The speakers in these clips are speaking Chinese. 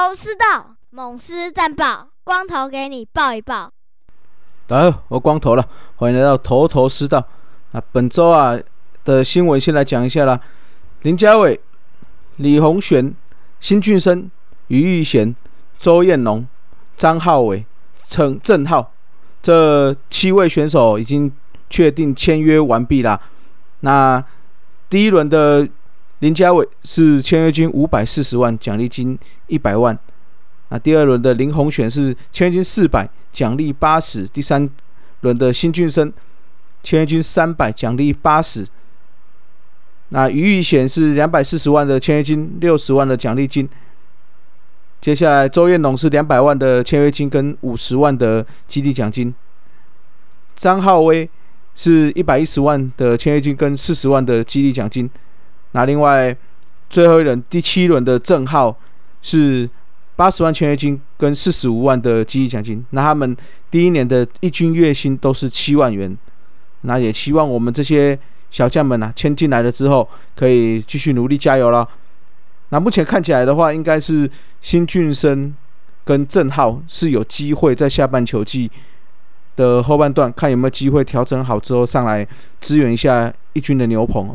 头头是道，猛狮战报，光头给你报一报。大家好，我光头了，欢迎来到头头是道。那本周啊的新闻先来讲一下啦。林家伟、李洪璇、辛俊生、于玉贤、周彦龙、张浩伟、陈振浩这七位选手已经确定签约完毕啦。那第一轮的林家伟是签约金五百四十万，奖励金一百万。那第二轮的林宏选是签约金四百，奖励八十。第三轮的辛俊生签约金三百，奖励八十。那于宇显是两百四十万的签约金，六十万的奖励金。接下来周彦龙是两百万的签约金跟五十万的基地奖金。张浩威是一百一十万的签约金跟四十万的激励奖金。那另外最后一轮第七轮的郑浩是八十万签约金跟四十五万的激励奖金。那他们第一年的一军月薪都是七万元。那也希望我们这些小将们啊签进来了之后，可以继续努力加油了。那目前看起来的话，应该是新俊生跟郑浩是有机会在下半球季。的后半段，看有没有机会调整好之后上来支援一下一军的牛棚。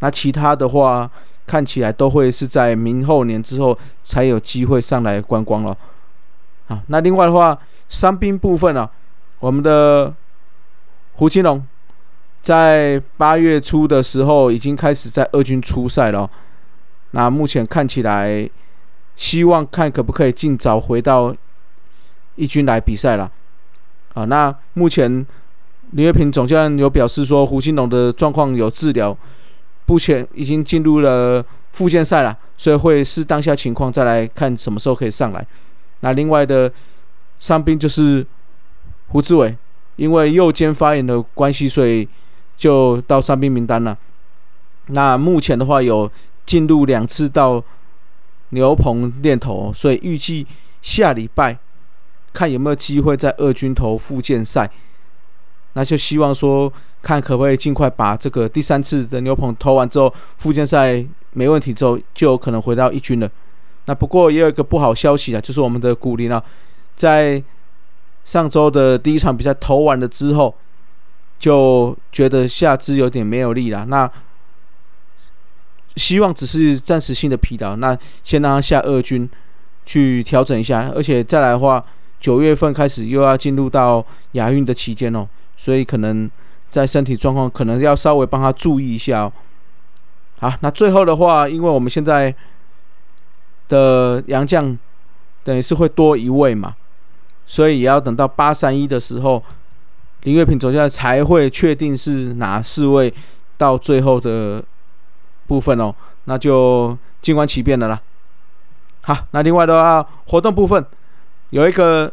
那其他的话，看起来都会是在明后年之后才有机会上来观光了。啊，那另外的话，伤兵部分啊，我们的胡金龙在八月初的时候已经开始在二军出赛了。那目前看起来，希望看可不可以尽早回到一军来比赛了。啊，那目前林月平总教练有表示说，胡金龙的状况有治疗，目前已经进入了复健赛了，所以会视当下情况再来看什么时候可以上来。那另外的伤兵就是胡志伟，因为右肩发炎的关系，所以就到伤兵名单了。那目前的话有进入两次到牛棚练头，所以预计下礼拜。看有没有机会在二军投复健赛，那就希望说看可不可以尽快把这个第三次的牛棚投完之后，复健赛没问题之后，就有可能回到一军了。那不过也有一个不好消息啊，就是我们的古林啊，在上周的第一场比赛投完了之后，就觉得下肢有点没有力了。那希望只是暂时性的疲劳，那先让他下二军去调整一下，而且再来的话。九月份开始又要进入到亚运的期间哦，所以可能在身体状况可能要稍微帮他注意一下哦。好，那最后的话，因为我们现在的杨将等于是会多一位嘛，所以也要等到八三一的时候，林月平走下来才会确定是哪四位到最后的部分哦，那就静观其变的啦。好，那另外的话，活动部分。有一个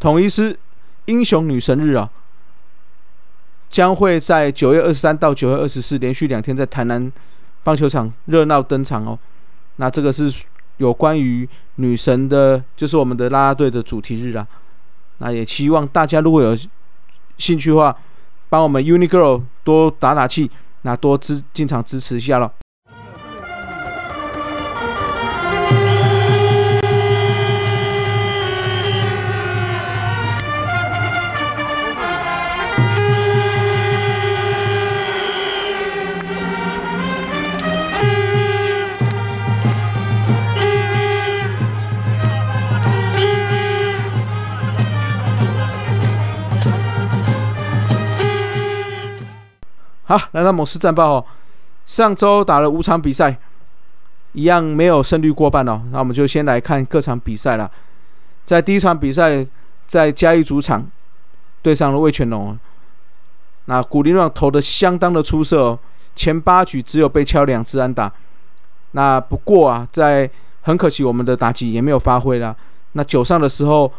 统一师英雄女神日啊，将会在九月二十三到九月二十四连续两天在台南棒球场热闹登场哦。那这个是有关于女神的，就是我们的啦啦队的主题日啊。那也希望大家如果有兴趣的话，帮我们 UNIGIRL 多打打气，那多支进场支持一下喽。好，来到某市战报哦。上周打了五场比赛，一样没有胜率过半哦。那我们就先来看各场比赛了。在第一场比赛，在嘉义主场对上了魏全龙，那古林朗投的相当的出色哦。前八局只有被敲两支安打。那不过啊，在很可惜我们的打击也没有发挥了。那九上的时候，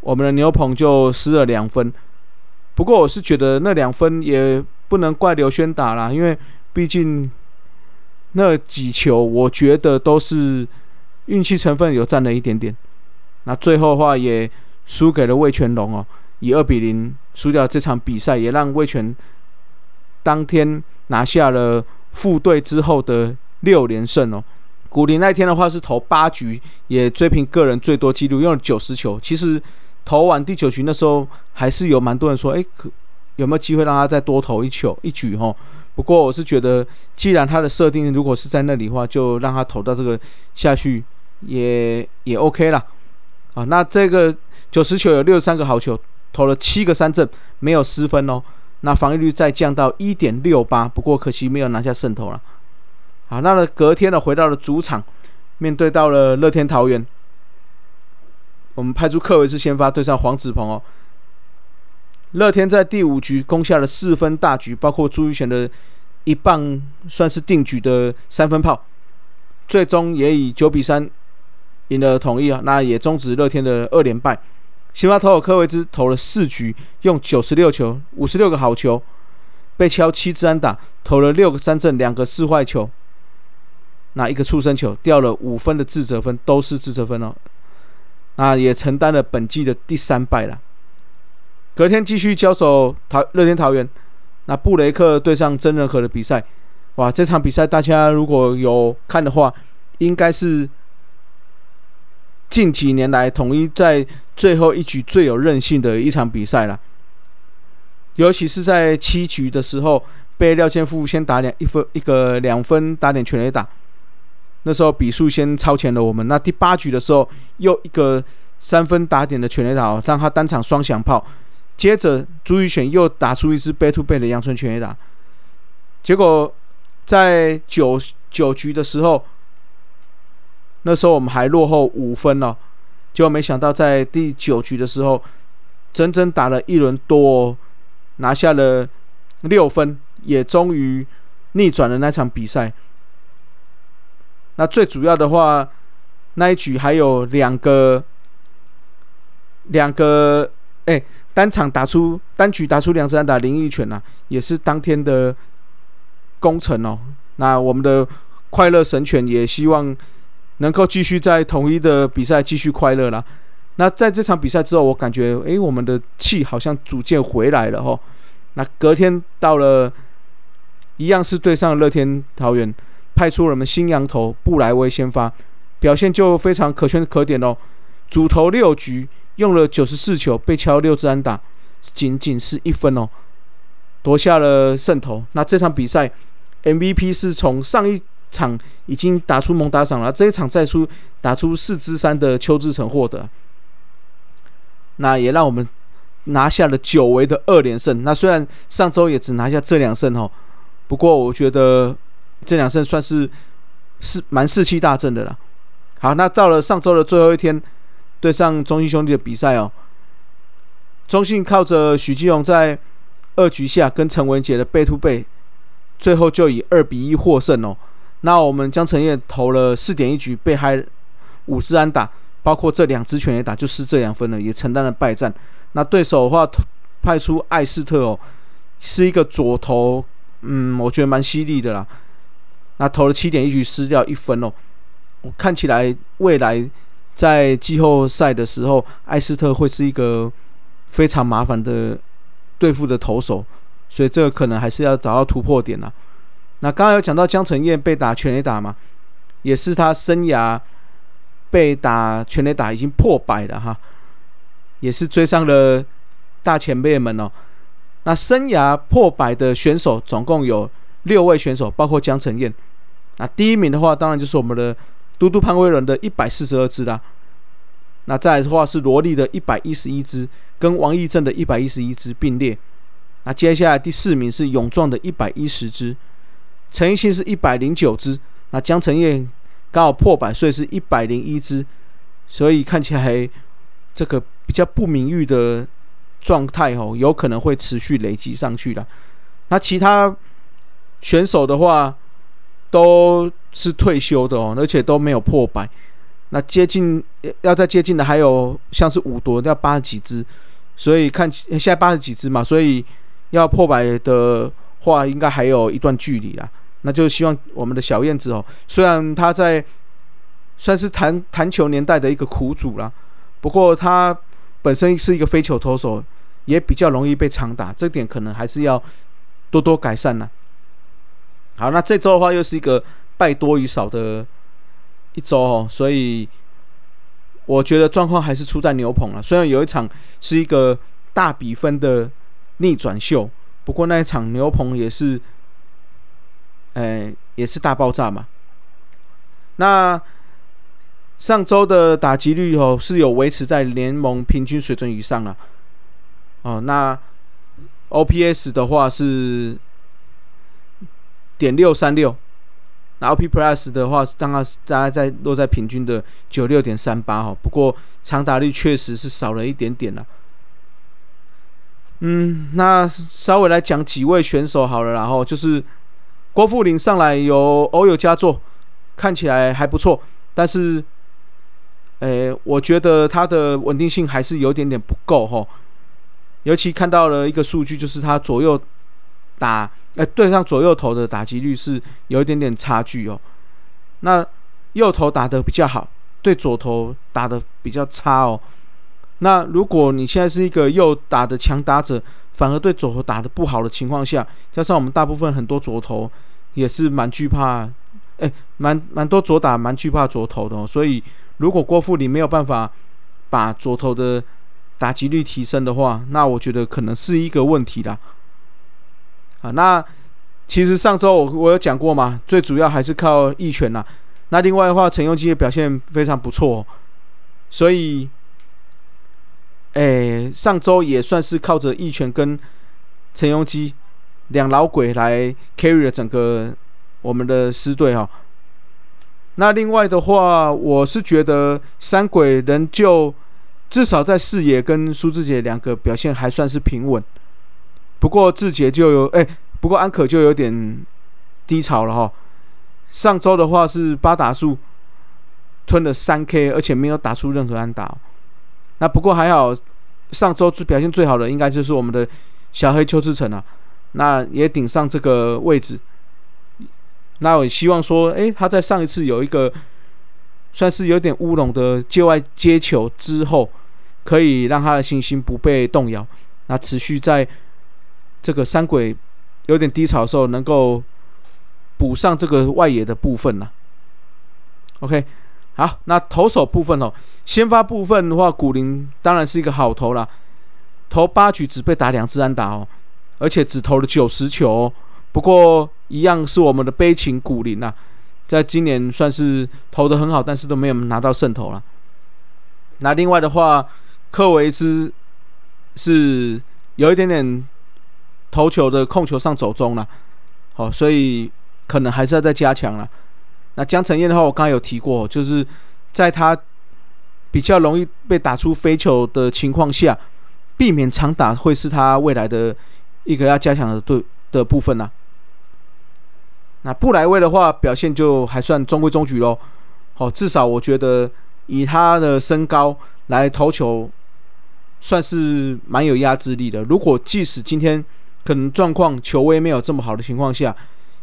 我们的牛棚就失了两分。不过我是觉得那两分也。不能怪刘轩打啦，因为毕竟那几球，我觉得都是运气成分有占了一点点。那最后的话也输给了魏全龙哦，以二比零输掉这场比赛，也让魏全当天拿下了副队之后的六连胜哦。古林那天的话是投八局，也追平个人最多纪录，用了九十球。其实投完第九局那时候，还是有蛮多人说，哎，可有没有机会让他再多投一球一局哈？不过我是觉得，既然他的设定如果是在那里的话，就让他投到这个下去也也 OK 啦。啊，那这个九十球有六十三个好球，投了七个三振，没有失分哦。那防御率再降到一点六八，不过可惜没有拿下胜投了。好，那隔天呢，回到了主场，面对到了乐天桃园，我们派出克维斯先发对上黄子鹏哦。乐天在第五局攻下了四分大局，包括朱玉贤的一棒算是定局的三分炮，最终也以九比三赢了统一啊，那也终止乐天的二连败。先发投手科维兹投了四局，用九十六球、五十六个好球，被敲七支安打，投了六个三振、两个四坏球，那一个触身球，掉了五分的自责分，都是自责分哦。那也承担了本季的第三败了。隔天继续交手桃乐天桃园，那布雷克对上真人和的比赛，哇，这场比赛大家如果有看的话，应该是。近几年来，统一在最后一局最有韧性的一场比赛了。尤其是在七局的时候，被廖千富先打两一分一个两分打点全垒打，那时候比数先超前了我们。那第八局的时候，又一个三分打点的全垒打，让他单场双响炮。接着朱玉选又打出一支背 to 背的阳春拳也打。结果在九九局的时候。那时候我们还落后五分哦，结果没想到在第九局的时候，整整打了一轮多，拿下了六分，也终于逆转了那场比赛。那最主要的话，那一局还有两个两个哎，单场打出单局打出两次安打林奕拳呐，也是当天的功臣哦。那我们的快乐神犬也希望。能够继续在统一的比赛继续快乐啦。那在这场比赛之后，我感觉诶，我们的气好像逐渐回来了哈。那隔天到了，一样是对上乐天桃园，派出我们新羊头布莱威先发，表现就非常可圈可点哦。主投六局，用了九十四球，被敲六支安打，仅仅是一分哦，夺下了胜投。那这场比赛 MVP 是从上一。场已经打出猛打赏了，这一场再出打出四支三的邱志成获得，那也让我们拿下了久违的二连胜。那虽然上周也只拿下这两胜哦，不过我觉得这两胜算是是蛮士气大振的了。好，那到了上周的最后一天，对上中信兄弟的比赛哦，中信靠着许继荣在二局下跟陈文杰的背对背，最后就以二比一获胜哦。那我们江承彦投了四点一局，被嗨五支安打，包括这两支全垒打，就失这两分了，也承担了败战。那对手的话派出艾斯特哦，是一个左投，嗯，我觉得蛮犀利的啦。那投了七点一局，失掉一分哦。我看起来未来在季后赛的时候，艾斯特会是一个非常麻烦的对付的投手，所以这个可能还是要找到突破点啦。那刚刚有讲到江承彦被打全垒打嘛，也是他生涯被打全垒打已经破百了哈，也是追上了大前辈们哦。那生涯破百的选手总共有六位选手，包括江承彦。那第一名的话，当然就是我们的嘟嘟潘威伦的一百四十二支啦。那再来的话是罗莉的一百一十一支，跟王义正的一百一十一支并列。那接下来第四名是勇壮的一百一十支。陈奕迅是一百零九支，那江承彦刚好破百，岁是一百零一支，所以看起来这个比较不名誉的状态哦，有可能会持续累积上去的。那其他选手的话都是退休的哦，而且都没有破百。那接近要再接近的还有像是五夺要八十几只，所以看现在八十几只嘛，所以要破百的。话应该还有一段距离啦，那就希望我们的小燕子哦，虽然他在算是弹弹球年代的一个苦主啦，不过他本身是一个飞球投手，也比较容易被长打，这点可能还是要多多改善呢。好，那这周的话又是一个败多于少的一周哦，所以我觉得状况还是出在牛棚了。虽然有一场是一个大比分的逆转秀，不过那一场牛棚也是，哎，也是大爆炸嘛。那上周的打击率哦是有维持在联盟平均水准以上了。哦，那 OPS 的话是点六三六。那 OP Plus 的话，当然大概在落在平均的九六点三八哈，不过长打率确实是少了一点点了。嗯，那稍微来讲几位选手好了，然后就是郭富林上来有偶有佳作，看起来还不错，但是，诶，我觉得他的稳定性还是有点点不够哈，尤其看到了一个数据，就是他左右。打哎，对上左右头的打击率是有一点点差距哦。那右头打得比较好，对左头打得比较差哦。那如果你现在是一个右打的强打者，反而对左头打得不好的情况下，加上我们大部分很多左头也是蛮惧怕，哎，蛮蛮多左打蛮惧怕左头的哦。所以如果郭富林没有办法把左头的打击率提升的话，那我觉得可能是一个问题啦。那其实上周我我有讲过嘛，最主要还是靠一拳呐。那另外的话，陈永基的表现非常不错，所以，哎，上周也算是靠着一拳跟陈永基两老鬼来 carry 了整个我们的师队哈。那另外的话，我是觉得三鬼仍旧至少在视野跟苏志杰两个表现还算是平稳。不过志杰就有哎，不过安可就有点低潮了哈。上周的话是八打数吞了三 K，而且没有打出任何安打。那不过还好，上周最表现最好的应该就是我们的小黑邱志成啊，那也顶上这个位置。那我希望说，哎，他在上一次有一个算是有点乌龙的界外接球之后，可以让他的信心不被动摇，那持续在。这个三鬼有点低潮的时候，能够补上这个外野的部分了。OK，好，那投手部分哦，先发部分的话，古林当然是一个好投了，投八局只被打两次安打哦，而且只投了九十球。不过一样是我们的悲情古林呐，在今年算是投的很好，但是都没有拿到胜投了。那另外的话，科维兹是有一点点。投球的控球上走中了，好，所以可能还是要再加强了。那江晨燕的话，我刚刚有提过，就是在他比较容易被打出飞球的情况下，避免长打会是他未来的一个要加强的对的部分呐。那布莱威的话，表现就还算中规中矩喽。好，至少我觉得以他的身高来投球，算是蛮有压制力的。如果即使今天可能状况球威没有这么好的情况下，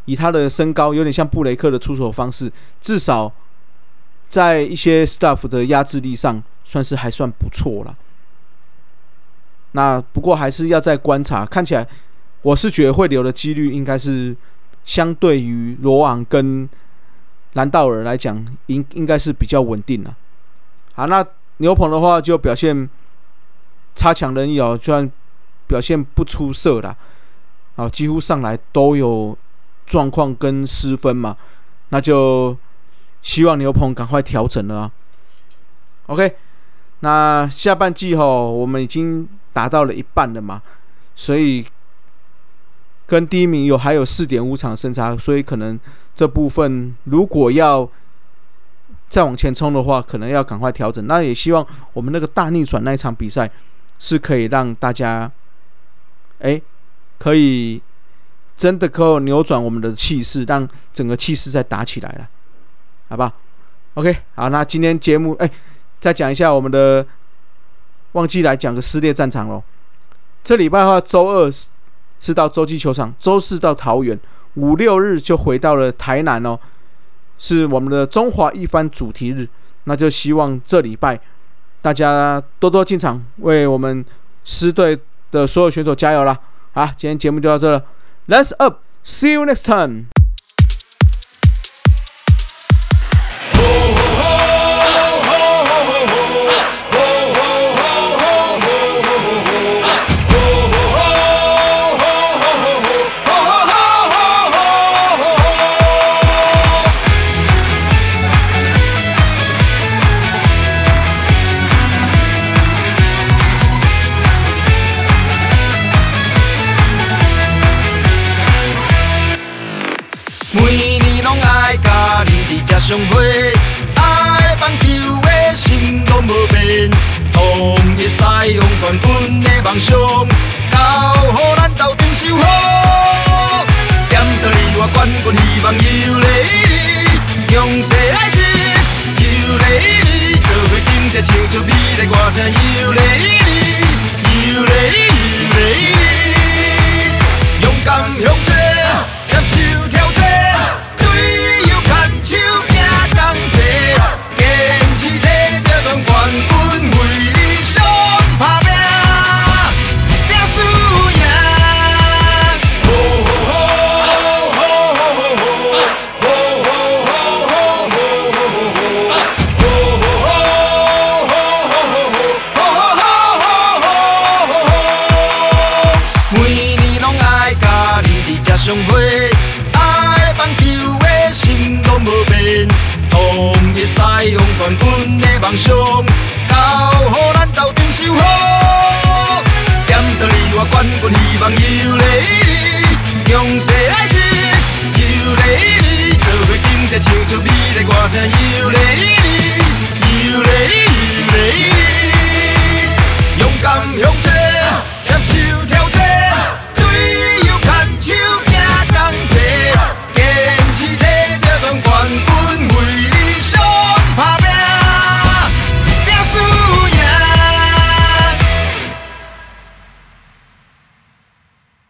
以他的身高有点像布雷克的出手方式，至少在一些 staff 的压制力上算是还算不错了。那不过还是要再观察，看起来我是觉得会留的几率应该是相对于罗昂跟兰道尔来讲，应应该是比较稳定了。好，那牛棚的话就表现差强人意哦，虽然表现不出色啦。啊，几乎上来都有状况跟失分嘛，那就希望牛棚赶快调整了啊。OK，那下半季吼，我们已经达到了一半了嘛，所以跟第一名有还有四点五场胜差，所以可能这部分如果要再往前冲的话，可能要赶快调整。那也希望我们那个大逆转那一场比赛是可以让大家，哎。可以真的可以扭转我们的气势，让整个气势再打起来了，好吧？OK，好，那今天节目哎，再讲一下我们的，忘记来讲个撕裂战场喽。这礼拜的话，周二是到洲际球场，周四到桃园，五六日就回到了台南哦，是我们的中华一番主题日。那就希望这礼拜大家多多进场，为我们狮队的所有选手加油啦！好，今天节目就到这了，Let's up，See you next time。